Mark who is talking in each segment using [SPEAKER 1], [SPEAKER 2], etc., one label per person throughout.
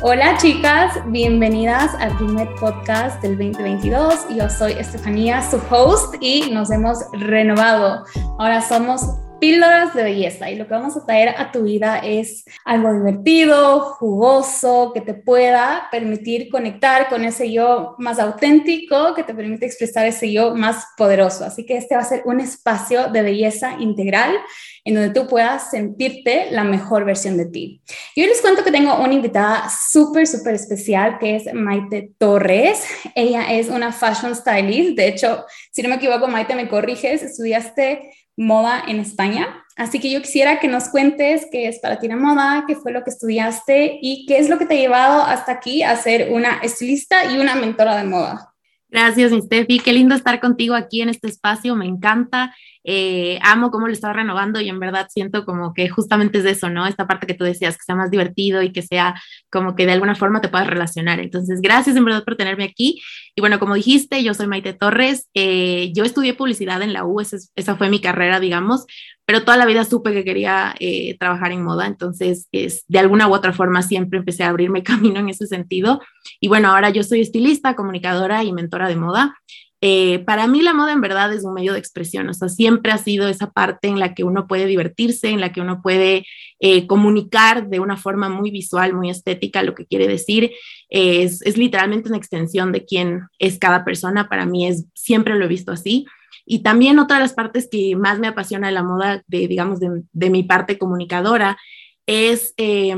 [SPEAKER 1] Hola chicas, bienvenidas al primer podcast del 2022. Yo soy Estefanía, su host, y nos hemos renovado. Ahora somos píldoras de belleza y lo que vamos a traer a tu vida es algo divertido, jugoso, que te pueda permitir conectar con ese yo más auténtico, que te permite expresar ese yo más poderoso. Así que este va a ser un espacio de belleza integral en donde tú puedas sentirte la mejor versión de ti. Y hoy les cuento que tengo una invitada súper, súper especial que es Maite Torres. Ella es una fashion stylist. De hecho, si no me equivoco, Maite, me corriges, estudiaste moda en España. Así que yo quisiera que nos cuentes qué es para ti la moda, qué fue lo que estudiaste y qué es lo que te ha llevado hasta aquí a ser una estilista y una mentora de moda.
[SPEAKER 2] Gracias, mi Steffi. Qué lindo estar contigo aquí en este espacio. Me encanta. Eh, amo cómo lo estás renovando y en verdad siento como que justamente es eso, ¿no? Esta parte que tú decías, que sea más divertido y que sea como que de alguna forma te puedas relacionar. Entonces, gracias en verdad por tenerme aquí. Y bueno, como dijiste, yo soy Maite Torres. Eh, yo estudié publicidad en la U, esa, esa, fue mi carrera, digamos, pero toda la vida supe que quería eh, trabajar en moda. Entonces, es, de alguna u otra forma siempre empecé a abrirme camino en ese sentido. Y bueno, ahora yo soy estilista, comunicadora y mentora de moda. Eh, para mí la moda en verdad es un medio de expresión, o sea, siempre ha sido esa parte en la que uno puede divertirse, en la que uno puede eh, comunicar de una forma muy visual, muy estética lo que quiere decir. es, es, literalmente una extensión de quién es cada persona, para mí es, siempre lo he visto así. Y también otra de las partes que más me apasiona de la moda, de, digamos, de, de mi parte comunicadora, es... Eh,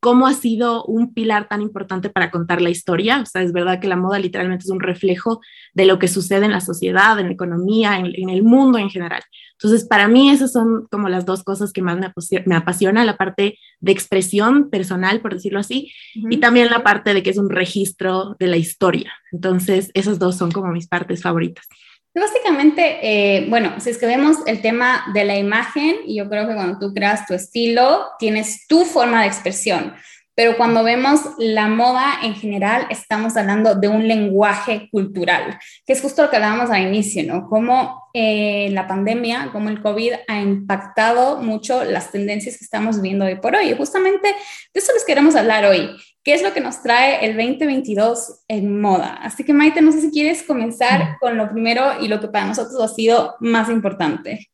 [SPEAKER 2] cómo ha sido un pilar tan importante para contar la historia. O sea, es verdad que la moda literalmente es un reflejo de lo que sucede en la sociedad, en la economía, en, el mundo en general. Entonces, para mí esas son como las dos cosas que más me, me apasiona, la parte de expresión personal, por decirlo así, y también la parte de que es un registro de la historia. Entonces, esas dos son como mis partes favoritas.
[SPEAKER 1] Básicamente, eh, bueno, si es que vemos el tema de la imagen, y yo creo que cuando tú creas tu estilo, tienes tu forma de expresión. Pero cuando vemos la moda en general, estamos hablando de un lenguaje cultural, que es justo lo que hablábamos al inicio, ¿no? Cómo eh, la pandemia, cómo el COVID ha impactado mucho las tendencias que estamos viendo hoy por hoy. Y justamente de eso les queremos hablar hoy. ¿Qué es lo que nos trae el 2022 en moda? Así que Maite, no sé si quieres comenzar con lo primero y lo que para nosotros ha sido más importante.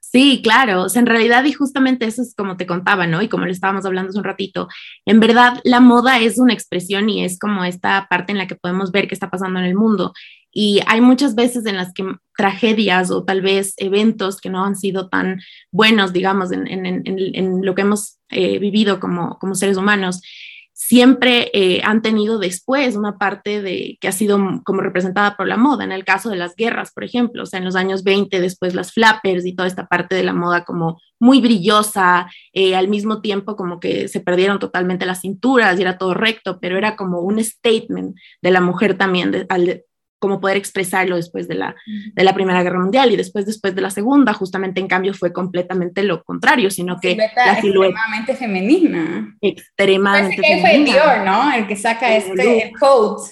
[SPEAKER 2] Sí, claro. O sea, en realidad, y justamente eso es como te contaba, ¿no? Y como le estábamos hablando hace un ratito, en verdad la moda es una expresión y es como esta parte en la que podemos ver qué está pasando en el mundo. Y hay muchas veces en las que tragedias o tal vez eventos que no han sido tan buenos, digamos, en, en, en, en lo que hemos eh, vivido como, como seres humanos, siempre eh, han tenido después una parte de que ha sido como representada por la moda, en el caso de las guerras, por ejemplo, o sea, en los años 20, después las flappers y toda esta parte de la moda como muy brillosa, eh, al mismo tiempo como que se perdieron totalmente las cinturas y era todo recto, pero era como un statement de la mujer también, de, cómo poder expresarlo después de la, de la Primera Guerra Mundial y después, después de la Segunda, justamente en cambio fue completamente lo contrario, sino que
[SPEAKER 1] la silueta extremadamente femenina.
[SPEAKER 2] Extremadamente
[SPEAKER 1] que fue Dior, ¿no? El que saca este coat.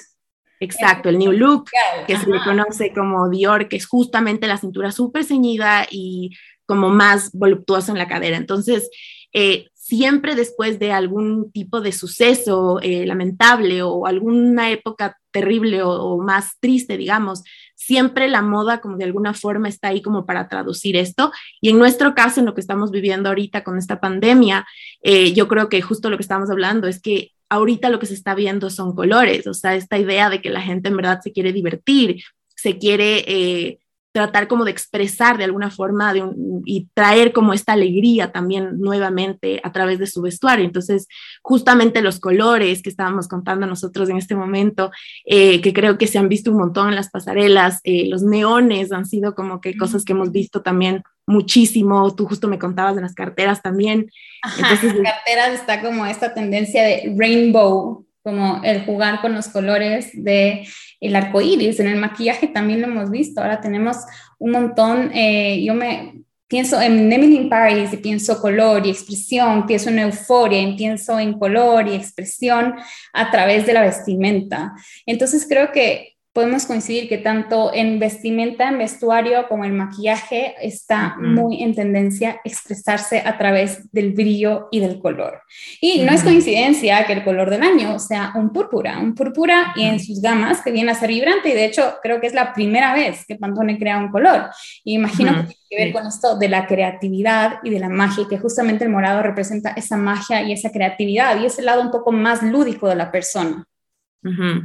[SPEAKER 2] Exacto, el New Look, que se le conoce como Dior, que es justamente la cintura súper ceñida y como más voluptuosa en la cadera. Entonces, eh, siempre después de algún tipo de suceso eh, lamentable o alguna época terrible o, más triste, digamos, siempre la moda como de alguna forma está ahí como para traducir esto. Y en nuestro caso, en lo que estamos viviendo ahorita con esta pandemia, eh, yo creo que justo lo que estamos hablando es que ahorita lo que se está viendo son colores, o sea, esta idea de que la gente en verdad se quiere divertir, se quiere... Eh, tratar como de expresar de alguna forma de y traer como esta alegría también nuevamente a través de su vestuario. Entonces, justamente los colores que estábamos contando nosotros en este momento, eh, que creo que se han visto un montón en las pasarelas, eh, los neones han sido como que cosas que hemos visto también muchísimo. Tú justo me contabas de las carteras también.
[SPEAKER 1] Ajá, Entonces, las carteras está como esta tendencia de rainbow, como el jugar con los colores de el arco iris. En el maquillaje también lo hemos visto. Ahora tenemos un montón. Eh, yo me pienso en Emily in Paris y pienso color y expresión, pienso en euforia pienso en color y expresión a través de la vestimenta. Entonces creo que podemos coincidir que tanto en vestimenta, en vestuario como en maquillaje está muy en tendencia expresarse a través del brillo y del color. Y no es coincidencia que el color del año sea un púrpura, un púrpura y en sus gamas que viene a ser vibrante. Y de hecho creo que es la primera vez que Pantone crea un color. Y imagino que tiene que ver con esto de la creatividad y de la magia, que justamente el morado representa esa magia y esa creatividad y ese lado un poco más lúdico de la persona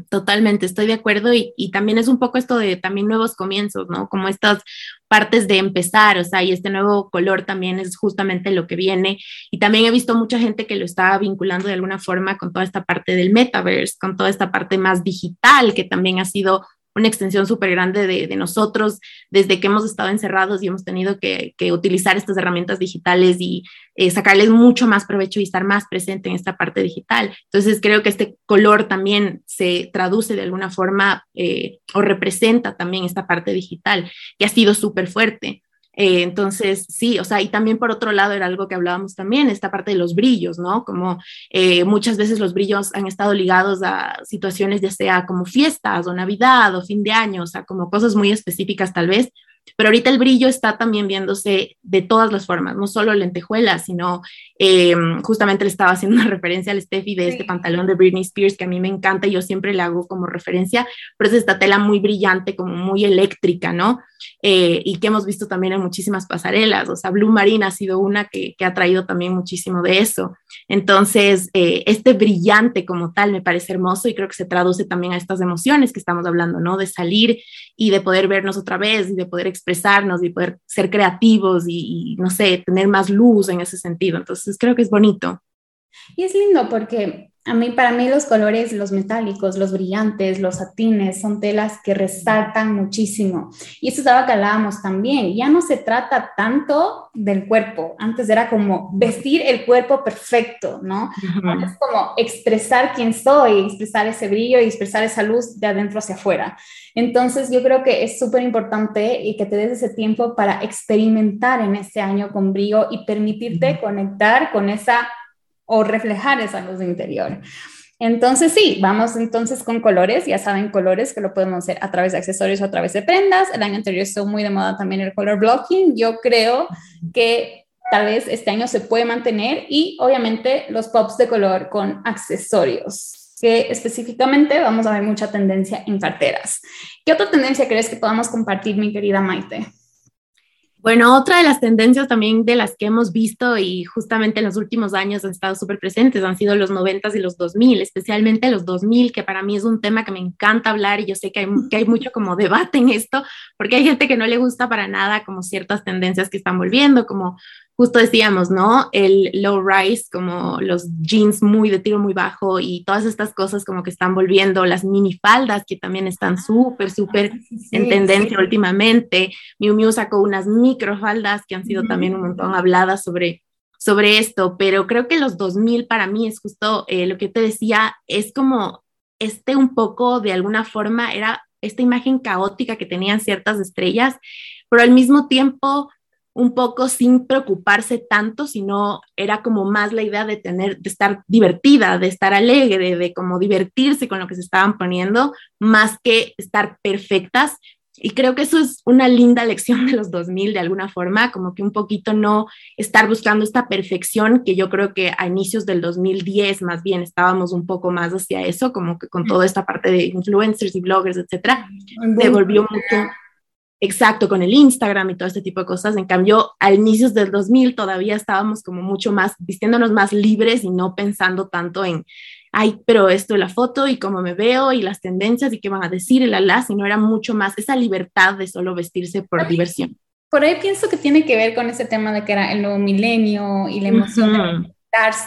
[SPEAKER 2] totalmente, estoy de acuerdo y, también es un poco esto de también nuevos comienzos, ¿no? Como estas partes de empezar, o sea, y este nuevo color también es justamente lo que viene. Y también he visto mucha gente que lo está vinculando de alguna forma con toda esta parte del metaverse, con toda esta parte más digital, que también ha sido una extensión súper grande de, nosotros desde que hemos estado encerrados y hemos tenido que, utilizar estas herramientas digitales y eh, sacarles mucho más provecho y estar más presente en esta parte digital. Entonces creo que este color también se traduce de alguna forma eh, o representa también esta parte digital que ha sido súper fuerte. Eh, entonces, sí, o sea, y también por otro lado era algo que hablábamos también, esta parte de los brillos, ¿no? Como eh, muchas veces los brillos han estado ligados a situaciones ya sea como fiestas o Navidad o fin de año, o sea, como cosas muy específicas tal vez, pero ahorita el brillo está también viéndose de todas las formas, no solo lentejuelas, sino eh, justamente le estaba haciendo una referencia al Steffi de este pantalón de Britney Spears que a mí me encanta y yo siempre le hago como referencia, pero es esta tela muy brillante, como muy eléctrica, ¿no? Eh, y que hemos visto también en muchísimas pasarelas, o sea, Blue Marine ha sido una que, que ha traído también muchísimo de eso. Entonces, eh, este brillante como tal me parece hermoso y creo que se traduce también a estas emociones que estamos hablando, ¿no? De salir y de poder vernos otra vez y de poder expresarnos y poder ser creativos y, no sé, tener más luz en ese sentido. Entonces creo que es bonito.
[SPEAKER 1] Y es lindo porque a mí, para mí los colores, los metálicos, los brillantes, los satines, son telas que resaltan muchísimo. Y eso es algo que hablábamos también. Ya no se trata tanto del cuerpo. Antes era como vestir el cuerpo perfecto, ¿no? Es como expresar quién soy, expresar ese brillo y expresar esa luz de adentro hacia afuera. Entonces, yo creo que es súper importante y que te des ese tiempo para experimentar en este año con brillo y permitirte conectar con esa o reflejar esa luz interior. Entonces, sí, vamos entonces con colores. Ya saben, colores que lo podemos hacer a través de accesorios o a través de prendas. El año anterior estuvo muy de moda también el color blocking. Yo creo que tal vez este año se puede mantener y obviamente los pops de color con accesorios que específicamente vamos a ver mucha tendencia en carteras. ¿Qué otra tendencia crees que podamos compartir, mi querida Maite?
[SPEAKER 2] Bueno, otra de las tendencias también de las que hemos visto y justamente en los últimos años han estado súper presentes han sido los 90 y los 2000, especialmente los 2000, que para mí es un tema que me encanta hablar y yo sé que hay, que hay mucho como debate en esto, porque hay gente que no le gusta para nada como ciertas tendencias que están volviendo, como justo decíamos, ¿no? El low rise, como los jeans muy de tiro muy bajo y todas estas cosas como que están volviendo, las minifaldas que también están súper, súper en tendencia últimamente. Miu Miu sacó unas microfaldas que han sido también un montón habladas sobre, sobre esto, pero creo que los 2000 para mí es justo eh, lo que te decía, es como este un poco de alguna forma era esta imagen caótica que tenían ciertas estrellas, pero al mismo tiempo un poco sin preocuparse tanto, sino era como más la idea de tener, de estar divertida, de estar alegre, de como divertirse con lo que se estaban poniendo, más que estar perfectas. Y creo que eso es una linda lección de los 2000 de alguna forma, como que un poquito no estar buscando esta perfección, que yo creo que a inicios del 2010 más bien estábamos un poco más hacia eso, como que con toda esta parte de influencers y bloggers, etcétera, se volvió mucho Exacto, con el Instagram y todo este tipo de cosas. En cambio, a inicios del 2000 todavía estábamos como mucho más, vistiéndonos más libres y no pensando tanto en, ay, pero esto es la foto y cómo me veo y las tendencias y qué van a decir y la la, sino era mucho más esa libertad de solo vestirse por diversión.
[SPEAKER 1] Por ahí pienso que tiene que ver con ese tema de que era el nuevo milenio y la emoción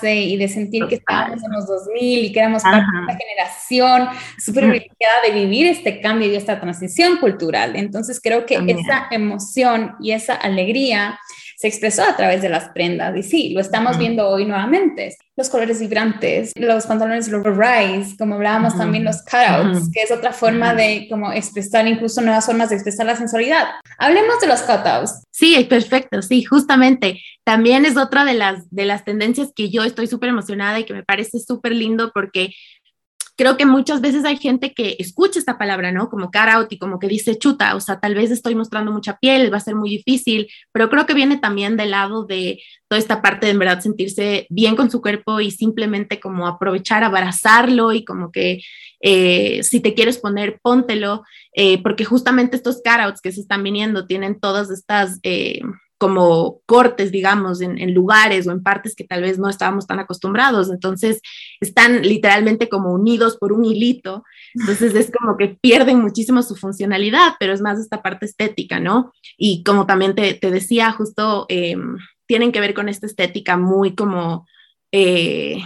[SPEAKER 1] y de sentir que estábamos en los 2000 y que éramos parte de una generación súper privilegiada de vivir este cambio y esta transición cultural. Entonces creo que esa emoción y esa alegría se expresó a través de las prendas y sí, lo estamos viendo hoy nuevamente. Los colores vibrantes, los pantalones los rise, como hablábamos también los cutouts, que es otra forma de como expresar incluso nuevas formas de expresar la sensualidad. Hablemos de los cutouts.
[SPEAKER 2] Sí, perfecto, sí, justamente. También es otra de las, de las tendencias que yo estoy súper emocionada y que me parece súper lindo porque creo que muchas veces hay gente que escucha esta palabra, ¿no? Como car out y como que dice chuta, o sea, tal vez estoy mostrando mucha piel, va a ser muy difícil, pero creo que viene también del lado de toda esta parte de en verdad sentirse bien con su cuerpo y simplemente como aprovechar, abrazarlo y como que eh, si te quieres poner, póntelo, eh, porque justamente estos car outs que se están viniendo tienen todas estas... Eh, como cortes, digamos, en, lugares o en partes que tal vez no estábamos tan acostumbrados. Entonces, están literalmente como unidos por un hilito. Entonces, es como que pierden muchísimo su funcionalidad, pero es más esta parte estética, ¿no? Y como también te, decía, justo em, tienen que ver con esta estética muy como... Eh,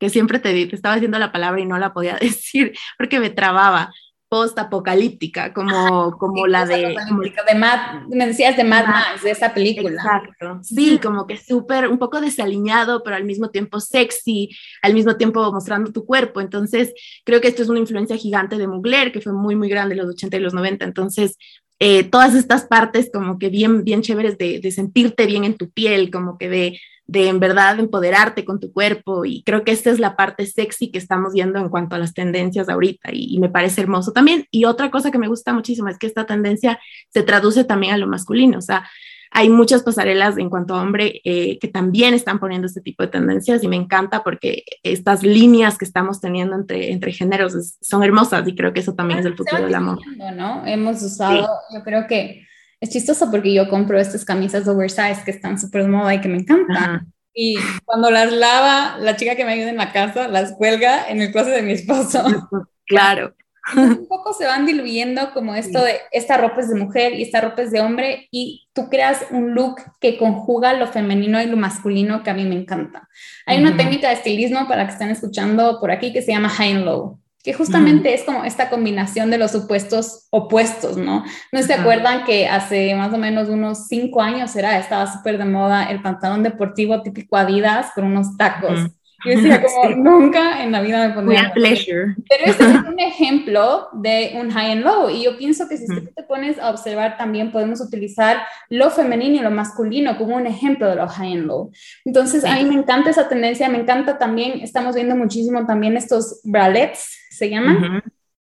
[SPEAKER 2] que siempre te, te estaba diciendo la palabra y no la podía decir porque me trababa, post-apocalíptica, como, como la de...
[SPEAKER 1] de Mad, me decías de Mad Max, de esa película.
[SPEAKER 2] Exacto, sí, como que súper, un poco desaliñado, pero al mismo tiempo sexy, al mismo tiempo mostrando tu cuerpo. Entonces, creo que esto es una influencia gigante de Mugler, que fue muy, muy grande en los 80 y los 90. Entonces, eh, todas estas partes como que bien, bien chéveres de, de sentirte bien en tu piel, como que de de en verdad empoderarte con tu cuerpo y creo que esta es la parte sexy que estamos viendo en cuanto a las tendencias ahorita y, me parece hermoso también. Y otra cosa que me gusta muchísimo es que esta tendencia se traduce también a lo masculino, o sea, hay muchas pasarelas en cuanto a hombre eh, que también están poniendo este tipo de tendencias y me encanta porque estas líneas que estamos teniendo entre, entre géneros son hermosas y creo que eso también es el futuro del amor.
[SPEAKER 1] ¿no? Hemos usado, yo creo que es chistoso porque yo compro estas camisas oversize que están súper moda y que me encantan. Y cuando las lava, la chica que me ayuda en la casa las cuelga en el closet de mi esposo.
[SPEAKER 2] Claro.
[SPEAKER 1] un poco se van diluyendo como esto de esta ropa es de mujer y esta ropa es de hombre y tú creas un look que conjuga lo femenino y lo masculino que a mí me encanta. Hay una técnica de estilismo para que estén escuchando por aquí que se llama high and low que justamente es como esta combinación de los supuestos opuestos, ¿no? ¿No se acuerdan que hace más o menos unos cinco años era, estaba súper de moda el pantalón deportivo típico Adidas con unos tacos? Yo decía como, nunca en la vida me pondría.
[SPEAKER 2] pleasure.
[SPEAKER 1] Pero este es un ejemplo de un high and low. Y yo pienso que si tú te pones a observar también podemos utilizar lo femenino y lo masculino como un ejemplo de lo high and low. Entonces, a mí me encanta esa tendencia. Me encanta también, estamos viendo muchísimo también estos bralets, se llaman.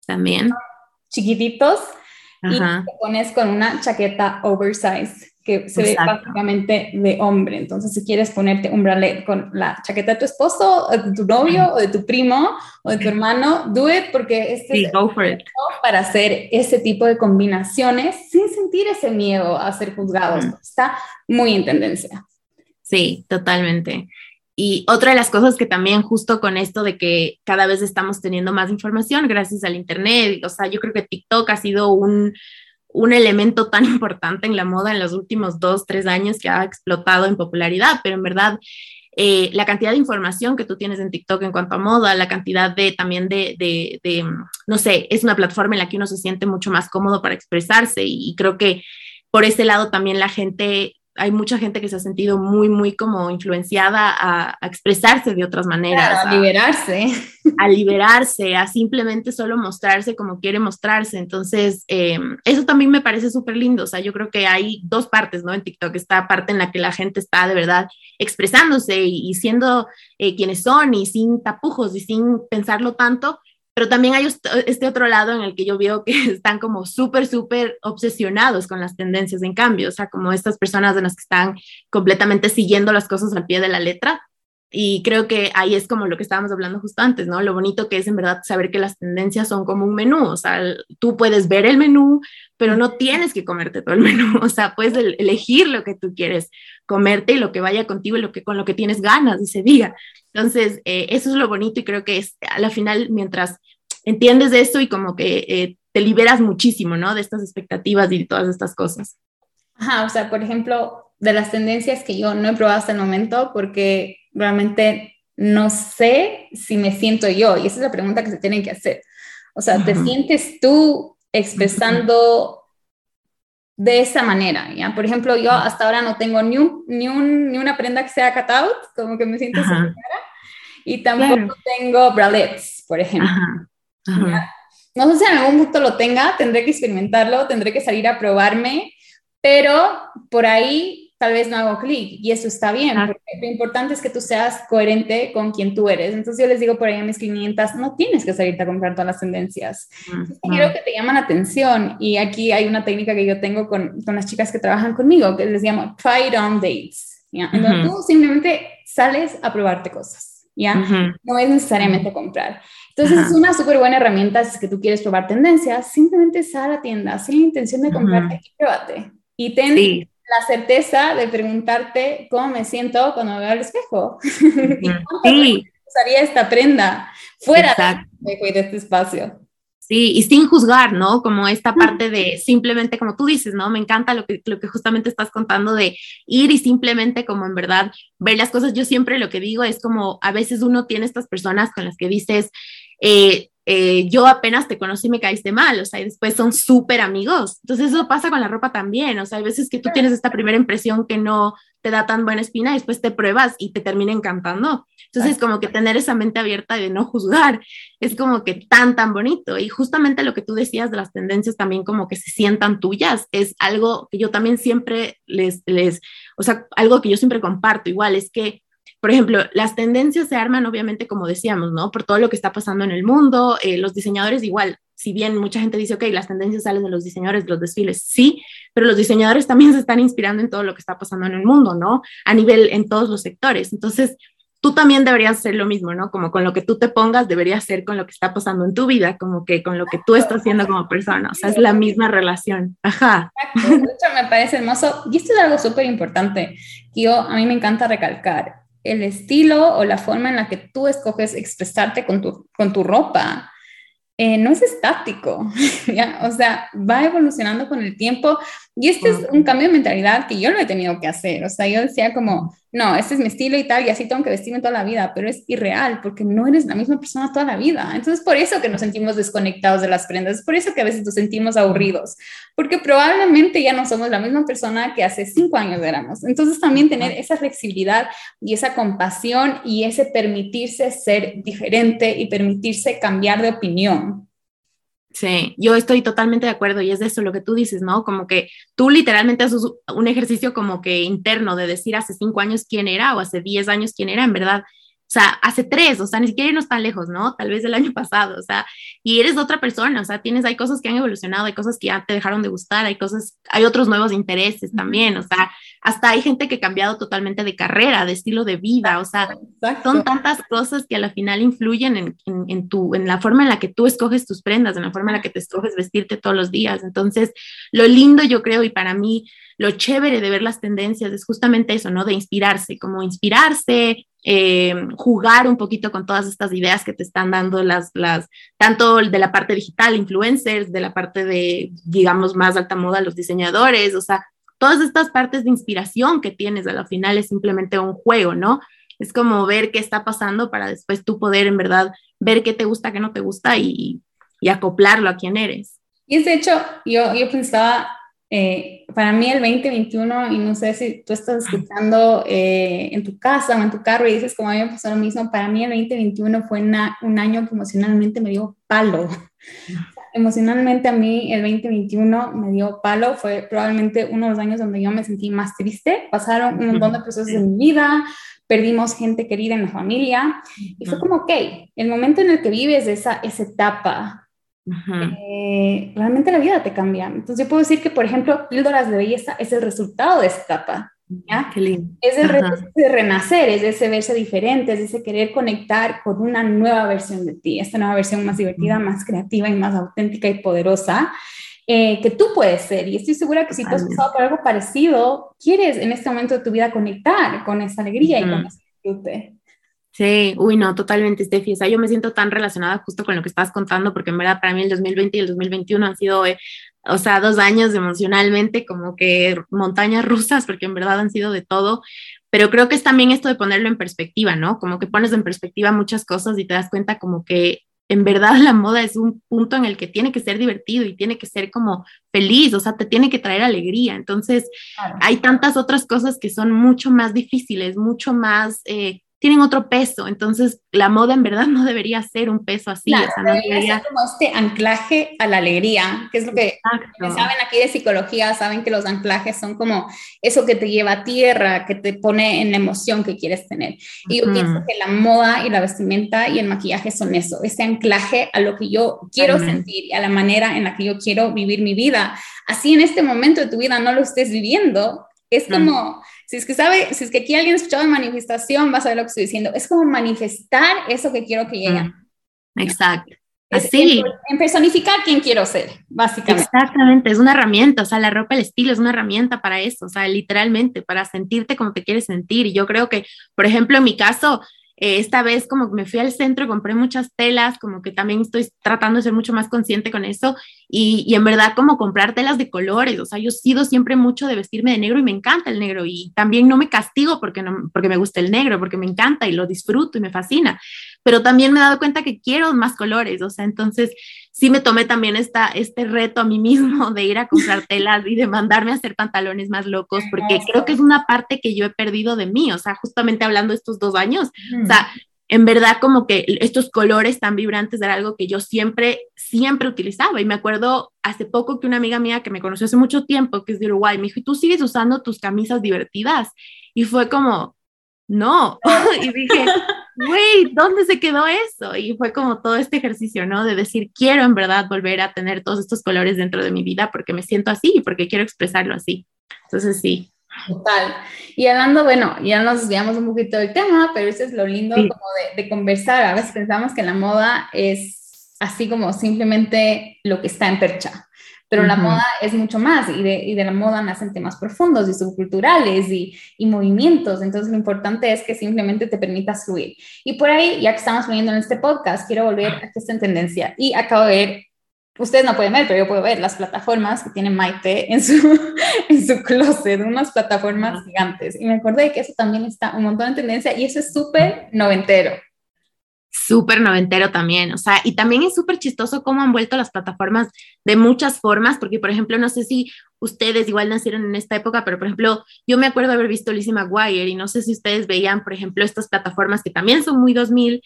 [SPEAKER 2] También.
[SPEAKER 1] Chiquititos. Y te pones con una chaqueta oversize que se ve básicamente de hombre. Entonces, si quieres ponerte un bralet con la chaqueta de tu esposo, o de tu novio, o de tu primo, o de tu hermano, do it, porque este es
[SPEAKER 2] go for it.
[SPEAKER 1] para hacer ese tipo de combinaciones sin sentir ese miedo a ser juzgados. Está muy en tendencia.
[SPEAKER 2] Sí, totalmente. Y otra de las cosas que también justo con esto de que cada vez estamos teniendo más información gracias al Internet, o sea, yo creo que TikTok ha sido un, un elemento tan importante en la moda en los últimos dos, tres años que ha explotado en popularidad, pero en verdad eh, la cantidad de información que tú tienes en TikTok en cuanto a moda, la cantidad de también de, de, no sé, es una plataforma en la que uno se siente mucho más cómodo para expresarse y creo que por ese lado también la gente hay mucha gente que se ha sentido muy, muy como influenciada a, expresarse de otras maneras.
[SPEAKER 1] a liberarse.
[SPEAKER 2] A liberarse, a simplemente solo mostrarse como quiere mostrarse. Entonces, eh, eso también me parece súper lindo. O sea, yo creo que hay dos partes, ¿no? En TikTok, esta parte en la que la gente está de verdad expresándose y, siendo eh, quienes son y sin tapujos y sin pensarlo tanto, pero también hay este otro lado en el que yo veo que están como súper, súper obsesionados con las tendencias en cambio, o sea, como estas personas de las que están completamente siguiendo las cosas al pie de la letra. Y creo que ahí es como lo que estábamos hablando justo antes, ¿no? Lo bonito que es en verdad saber que las tendencias son como un menú, o sea, tú puedes ver el menú, pero no tienes que comerte todo el menú, o sea, puedes elegir lo que tú quieres comerte y lo que vaya contigo y lo que con lo que tienes ganas y se diga. Entonces, eh, eso es lo bonito y creo que es a la final, mientras entiendes de esto y como que eh, te liberas muchísimo, ¿no? De estas expectativas y todas estas cosas.
[SPEAKER 1] Ajá, o sea, por ejemplo, de las tendencias que yo no he probado hasta el momento porque realmente no sé si me siento yo y esa es la pregunta que se tienen que hacer. O sea, ¿te sientes tú expresando de esa manera, ¿ya? Por ejemplo, yo hasta ahora no tengo ni, ni, ni una prenda que sea cut out, como que me siento y tampoco tengo bralets, por ejemplo. No sé si en algún punto lo tenga, tendré que experimentarlo, tendré que salir a probarme, pero por ahí tal vez no hago clic y eso está bien, porque lo importante es que tú seas coherente con quien tú eres. Entonces yo les digo por ahí a mis clientas, no tienes que salirte a comprar todas las tendencias. Quiero que te llaman atención y aquí hay una técnica que yo tengo con, con las chicas que trabajan conmigo, que les llamo try it on dates. ¿ya? Entonces tú simplemente sales a probarte cosas, ¿ya? No es necesariamente comprar. Entonces es una súper buena herramienta si es que tú quieres probar tendencias, simplemente sal a la tienda sin la intención de comprarte y pruébate. Y ten la certeza de preguntarte cómo me siento cuando me veo al espejo. ¿Y sí. usaría esta prenda fuera de este espacio?
[SPEAKER 2] Sí, y sin juzgar, ¿no? Como esta parte de simplemente, como tú dices, ¿no? Me encanta lo que, lo que justamente estás contando de ir y simplemente como en verdad ver las cosas. Yo siempre lo que digo es como a veces uno tiene estas personas con las que dices, eh, eh, yo apenas te conocí y me caíste mal, o sea, y después son súper amigos. Entonces eso pasa con la ropa también, o sea, hay veces que tú tienes esta primera impresión que no te da tan buena espina y después te pruebas y te termina encantando. Entonces como que tener esa mente abierta de no juzgar es como que tan, tan bonito. Y justamente lo que tú decías de las tendencias también como que se sientan tuyas es algo que yo también siempre les, les, o sea, algo que yo siempre comparto igual, es que por ejemplo, las tendencias se arman obviamente, como decíamos, ¿no? Por todo lo que está pasando en el mundo, eh, los diseñadores igual, si bien mucha gente dice, ok, las tendencias salen de los diseñadores, los desfiles, sí, pero los diseñadores también se están inspirando en todo lo que está pasando en el mundo, ¿no? A nivel, en todos los sectores. Entonces, tú también deberías hacer lo mismo, ¿no? Como con lo que tú te pongas, deberías ser con lo que está pasando en tu vida, como que con lo que tú estás haciendo como persona, o sea, es la misma relación. Ajá.
[SPEAKER 1] Exacto. Me parece hermoso, y esto es algo súper importante, que yo, a mí me encanta recalcar el estilo o la forma en la que tú escoges expresarte con tu, con tu ropa eh, no es estático, ¿ya? o sea, va evolucionando con el tiempo y este es un cambio de mentalidad que yo lo he tenido que hacer, o sea, yo decía como, no, este es mi estilo y tal, y así tengo que vestirme toda la vida, pero es irreal porque no eres la misma persona toda la vida. Entonces, por eso que nos sentimos desconectados de las prendas, es por eso que a veces nos sentimos aburridos, porque probablemente ya no somos la misma persona que hace cinco años éramos. Entonces, también tener esa flexibilidad y esa compasión y ese permitirse ser diferente y permitirse cambiar de opinión.
[SPEAKER 2] Sí, yo estoy totalmente de acuerdo y es de eso lo que tú dices, ¿no? Como que tú literalmente haces un ejercicio como que interno de decir hace cinco años quién era o hace diez años quién era, en verdad sea, hace tres, o sea, ni siquiera irnos tan lejos, ¿no? Tal vez del año pasado, o sea, y eres otra persona, o sea, tienes, hay cosas que han evolucionado, hay cosas que ya te dejaron de gustar, hay cosas, hay otros nuevos intereses también, o sea, hasta hay gente que ha cambiado totalmente de carrera, de estilo de vida, o sea, son tantas cosas que a la final influyen en, en, tu, en la forma en la que tú escoges tus prendas, en la forma en la que te escoges vestirte todos los días. Entonces, lo lindo yo creo, y para mí, lo chévere de ver las tendencias es justamente eso, ¿no? De inspirarse, como inspirarse, eh, jugar un poquito con todas estas ideas que te están dando las, las, tanto de la parte digital, influencers, de la parte de, digamos, más alta moda, los diseñadores, o sea, todas estas partes de inspiración que tienes a la final es simplemente un juego, ¿no? Es como ver qué está pasando para después tú poder en verdad ver qué te gusta, qué no te gusta y, y acoplarlo a quién eres.
[SPEAKER 1] Y es de hecho, yo, yo pensaba eh, para mí el 2021, y no sé si tú estás escuchando eh, en tu casa o en tu carro y dices como a mí me pasó lo mismo, para mí el 2021 fue un año que emocionalmente me dio palo. emocionalmente a mí el 2021 me dio palo, fue probablemente uno de los años donde yo me sentí más triste, pasaron un montón de procesos en mi vida, perdimos gente querida en la familia y fue como, ok, el momento en el que vives esa, esa etapa eh, realmente la vida te cambia. Entonces yo puedo decir que, por ejemplo, píldoras de belleza es el resultado de esta etapa. ¿ya? Es el de renacer, es ese verse diferente, es ese querer conectar con una nueva versión de ti, esta nueva versión más divertida, más creativa y más auténtica y poderosa. Eh, que tú puedes ser. Y estoy segura que si tú has pasado por algo parecido, quieres en este momento de tu vida conectar con esa alegría y con ese disfrute.
[SPEAKER 2] Sí, uy, no, totalmente, Steffi. O sea, yo me siento tan relacionada justo con lo que estás contando, porque en verdad para mí el 2020 y el 2021 han sido, eh, o sea, dos años emocionalmente como que montañas rusas, porque en verdad han sido de todo. Pero creo que es también esto de ponerlo en perspectiva, ¿no? Como que pones en perspectiva muchas cosas y te das cuenta como que en verdad la moda es un punto en el que tiene que ser divertido y tiene que ser como feliz, o sea, te tiene que traer alegría. Entonces, hay tantas otras cosas que son mucho más difíciles, mucho más... Eh, tienen otro peso. Entonces, la moda en verdad no debería ser un peso así.
[SPEAKER 1] o sea, no debería ser como este anclaje a la alegría, que es lo que saben aquí de psicología, saben que los anclajes son como eso que te lleva a tierra, que te pone en la emoción que quieres tener. Y yo pienso que la moda y la vestimenta y el maquillaje son eso, ese anclaje a lo que yo quiero sentir y a la manera en la que yo quiero vivir mi vida. Así en este momento de tu vida no lo estés viviendo, es como, si es que sabe, si es que aquí alguien ha escuchado de manifestación, vas a ver lo que estoy diciendo. Es como manifestar eso que quiero que llegue.
[SPEAKER 2] Exacto. Así.
[SPEAKER 1] En, personificar quién quiero ser, básicamente.
[SPEAKER 2] Exactamente, es una herramienta, o sea, la ropa, el estilo es una herramienta para eso, o sea, literalmente, para sentirte como te quieres sentir. Y yo creo que, por ejemplo, en mi caso, eh, esta vez como que me fui al centro, compré muchas telas, como que también estoy tratando de ser mucho más consciente con eso y, y, en verdad como comprar telas de colores, o sea, yo he sido siempre mucho de vestirme de negro y me encanta el negro y también no me castigo porque, no, porque me gusta el negro, porque me encanta y lo disfruto y me fascina, pero también me he dado cuenta que quiero más colores, o sea, entonces sí me tomé también esta, este reto a mí mismo de ir a comprar telas y de mandarme a hacer pantalones más locos, porque creo que es una parte que yo he perdido de mí, o sea, justamente hablando estos dos años, o sea, en verdad como que estos colores tan vibrantes era algo que yo siempre, siempre utilizaba. Y me acuerdo hace poco que una amiga mía que me conoció hace mucho tiempo, que es de Uruguay, me dijo, ¿y tú sigues usando tus camisas divertidas? Y fue como, no. y dije, güey, ¿dónde se quedó eso? Y fue como todo este ejercicio, ¿no? De decir, quiero en verdad volver a tener todos estos colores dentro de mi vida porque me siento así y porque quiero expresarlo así. Entonces, sí.
[SPEAKER 1] Total. Y hablando, bueno, ya nos desviamos un poquito del tema, pero eso es lo lindo como de, de conversar. A veces pensamos que la moda es así como simplemente lo que está en percha pero la moda es mucho más y de, y de, la moda nacen temas profundos y subculturales y, y, movimientos. Entonces lo importante es que simplemente te permitas fluir. Y por ahí, ya que estamos fluyendo en este podcast, quiero volver a que está en tendencia. Y acabo de ver, ustedes no pueden ver, pero yo puedo ver las plataformas que tiene Maite en su, en su closet, unas plataformas gigantes. Y me acordé que eso también está un montón en tendencia y eso es súper noventero
[SPEAKER 2] súper noventero también, o sea, y también es súper chistoso cómo han vuelto las plataformas de muchas formas, porque por ejemplo, no sé si ustedes igual nacieron en esta época, pero por ejemplo, yo me acuerdo haber visto Lizzie McGuire y no sé si ustedes veían, por ejemplo, estas plataformas que también son muy 2000,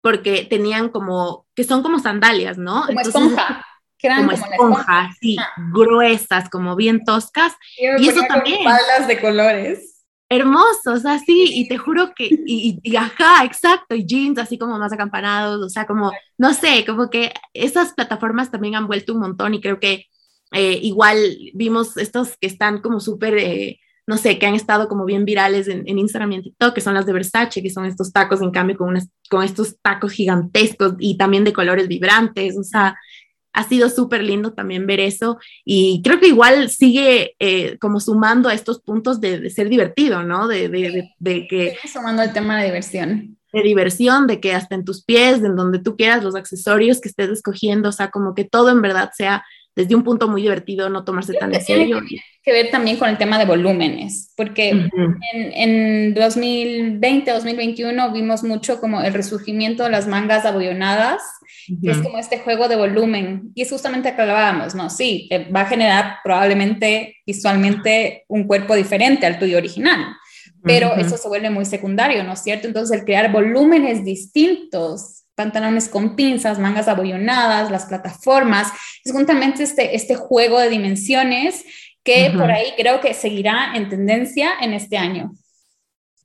[SPEAKER 2] porque tenían como, que son como sandalias, ¿no?
[SPEAKER 1] Como esponja.
[SPEAKER 2] Que eran como, esponja, sí, gruesas, como bien toscas. Y, eso también.
[SPEAKER 1] Balas de colores
[SPEAKER 2] hermosos, así, y te juro que, y, y, ajá, exacto, y jeans así como más acampanados, o sea, como, no sé, como que esas plataformas también han vuelto un montón y creo que eh, igual vimos estos que están como súper, eh, no sé, que han estado como bien virales en, en, Instagram y en TikTok, que son las de Versace, que son estos tacos, en cambio, con, unas, con estos tacos gigantescos y también de colores vibrantes, o sea, ha sido súper lindo también ver eso y creo que igual sigue eh, como sumando a estos puntos de, de ser divertido, ¿no? De, de, de que...
[SPEAKER 1] Sigue sumando el tema de diversión.
[SPEAKER 2] De diversión, de que hasta en tus pies, en donde tú quieras, los accesorios que estés escogiendo, o sea, como que todo en verdad sea desde un punto muy divertido, no tomarse tan en serio.
[SPEAKER 1] Tiene que ver también con el tema de volúmenes, porque en, en 2020, 2021 vimos mucho como el resurgimiento de las mangas abollonadas, que es como este juego de volumen, y es justamente lo que hablábamos, ¿no? Sí, va a generar probablemente visualmente un cuerpo diferente al tuyo original, pero eso se vuelve muy secundario, ¿no es cierto? Entonces el crear volúmenes distintos pantalones con pinzas, mangas abollonadas, las plataformas. Es justamente este, este juego de dimensiones que por ahí creo que seguirá en tendencia en este año.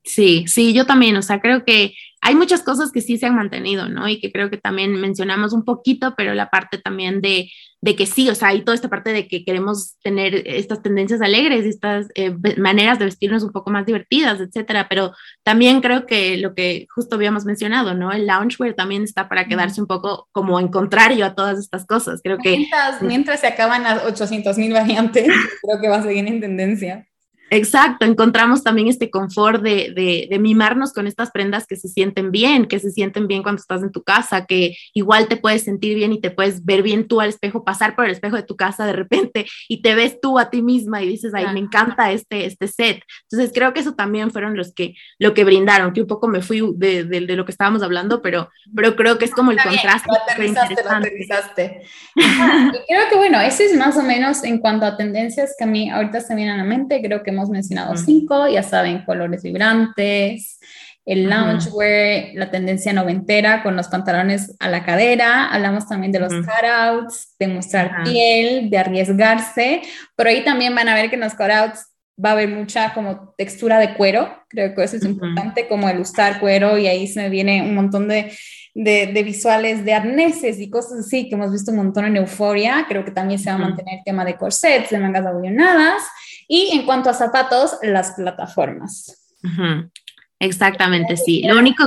[SPEAKER 2] Sí, sí, yo también, o sea, creo que hay muchas cosas que sí se han mantenido, ¿no? Y que creo que también mencionamos un poquito, pero la parte también de, de que sí, o sea, hay toda esta parte de que queremos tener estas tendencias alegres, estas eh, maneras de vestirnos un poco más divertidas, etcétera, pero también creo que lo que justo habíamos mencionado, ¿no? El loungewear también está para quedarse un poco como en contrario a todas estas cosas, creo que...
[SPEAKER 1] Mientras, mientras se acaban las 800 mil variantes, creo que va a seguir en tendencia.
[SPEAKER 2] Exacto, encontramos también este confort de, de, de, mimarnos con estas prendas que se sienten bien, que se sienten bien cuando estás en tu casa, que igual te puedes sentir bien y te puedes ver bien tú al espejo, pasar por el espejo de tu casa de repente y te ves tú a ti misma y dices, ay, me encanta este, este set. Entonces creo que eso también fueron los que, lo que brindaron, que un poco me fui de, de, lo que estábamos hablando, pero, pero creo que es como el contraste.
[SPEAKER 1] Lo aterrizaste, lo aterrizaste. y creo que bueno, ese es más o menos en cuanto a tendencias que a mí ahorita se vienen a la mente, creo que hemos mencionado cinco, ya saben, colores vibrantes, el loungewear, la tendencia noventera con los pantalones a la cadera, hablamos también de los cutouts, de mostrar piel, de arriesgarse, pero ahí también van a ver que en los cutouts va a haber mucha como textura de cuero, creo que eso es importante, como el usar cuero y ahí se me viene un montón de, de, visuales de arneses y cosas así que hemos visto un montón en Euforia, creo que también se va a mantener el tema de corsets, de mangas abullonadas y en cuanto a zapatos, las plataformas.
[SPEAKER 2] Exactamente, sí. Lo único,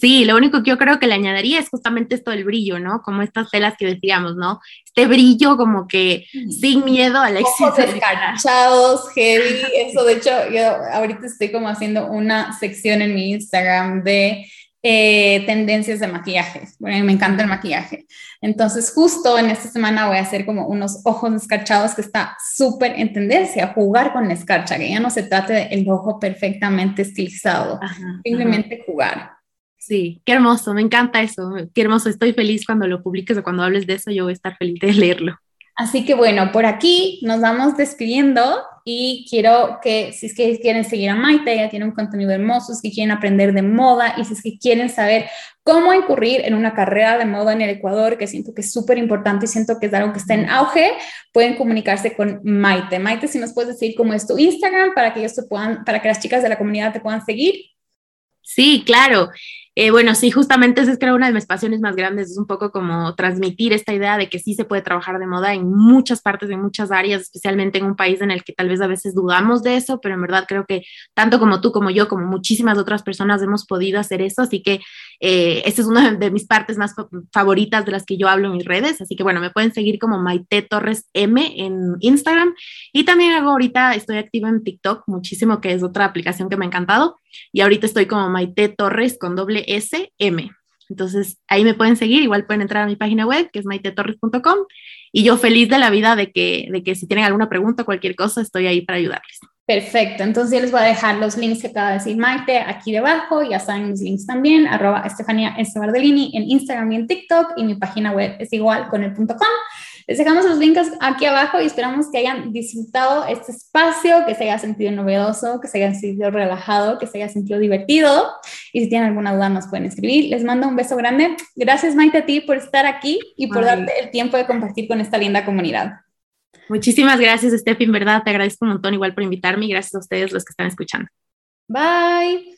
[SPEAKER 2] Sí, lo único que yo creo que le añadiría es justamente esto del brillo, ¿no? Como estas telas que decíamos, ¿no? Este brillo como que sin miedo a la.
[SPEAKER 1] Ojos heavy, eso de hecho yo ahorita estoy como haciendo una sección en mi Instagram de eh, tendencias de maquillaje, bueno, me encanta el maquillaje. Entonces, justo en esta semana voy a hacer como unos ojos escarchados que está súper en tendencia, jugar con la escarcha, que ya no se trate del ojo perfectamente estilizado, simplemente jugar.
[SPEAKER 2] Sí, qué hermoso, me encanta eso, qué hermoso, estoy feliz cuando lo publiques o cuando hables de eso, yo voy a estar feliz de leerlo.
[SPEAKER 1] Así que bueno, por aquí nos vamos despidiendo y quiero que si es que quieren seguir a Maite, ella tiene un contenido hermoso, si es que quieren aprender de moda y si es que quieren saber cómo incurrir en una carrera de moda en el Ecuador, que siento que es súper importante y siento que es algo que está en auge, pueden comunicarse con Maite. Maite, si nos puedes decir cómo es tu Instagram para que ellos se puedan, para que las chicas de la comunidad te puedan seguir.
[SPEAKER 2] Sí, claro. Eh, bueno, sí, justamente esa es creo una de mis pasiones más grandes, es un poco como transmitir esta idea de que sí se puede trabajar de moda en muchas partes, en muchas áreas, especialmente en un país en el que tal vez a veces dudamos de eso, pero en verdad creo que tanto como tú, como yo, como muchísimas otras personas hemos podido hacer eso, así que eh, esta es una de mis partes más favoritas de las que yo hablo en mis redes, así que bueno, me pueden seguir como Maite Torres M en Instagram y también hago ahorita, estoy activa en TikTok muchísimo, que es otra aplicación que me ha encantado y ahorita estoy como Maite Torres con doble SM. Entonces ahí me pueden seguir, igual pueden entrar a mi página web que es maitetorres.com y yo feliz de la vida de que, de que si tienen alguna pregunta o cualquier cosa estoy ahí para ayudarles.
[SPEAKER 1] Perfecto, entonces yo les voy a dejar los links que acaba de decir Maite aquí debajo, ya saben mis links también, arroba Estefania Estebardellini en Instagram y en TikTok y mi página web es igual con el punto com. Les dejamos los links aquí abajo y esperamos que hayan disfrutado este espacio, que se haya sentido novedoso, que se haya sentido relajado, que se haya sentido divertido. Y si tienen alguna duda nos pueden escribir. Les mando un beso grande. Gracias Maite a ti por estar aquí y por darte el tiempo de compartir con esta linda comunidad.
[SPEAKER 2] Muchísimas gracias, Steffi. En verdad, te agradezco un montón igual por invitarme y gracias a ustedes los que están escuchando.
[SPEAKER 1] Bye.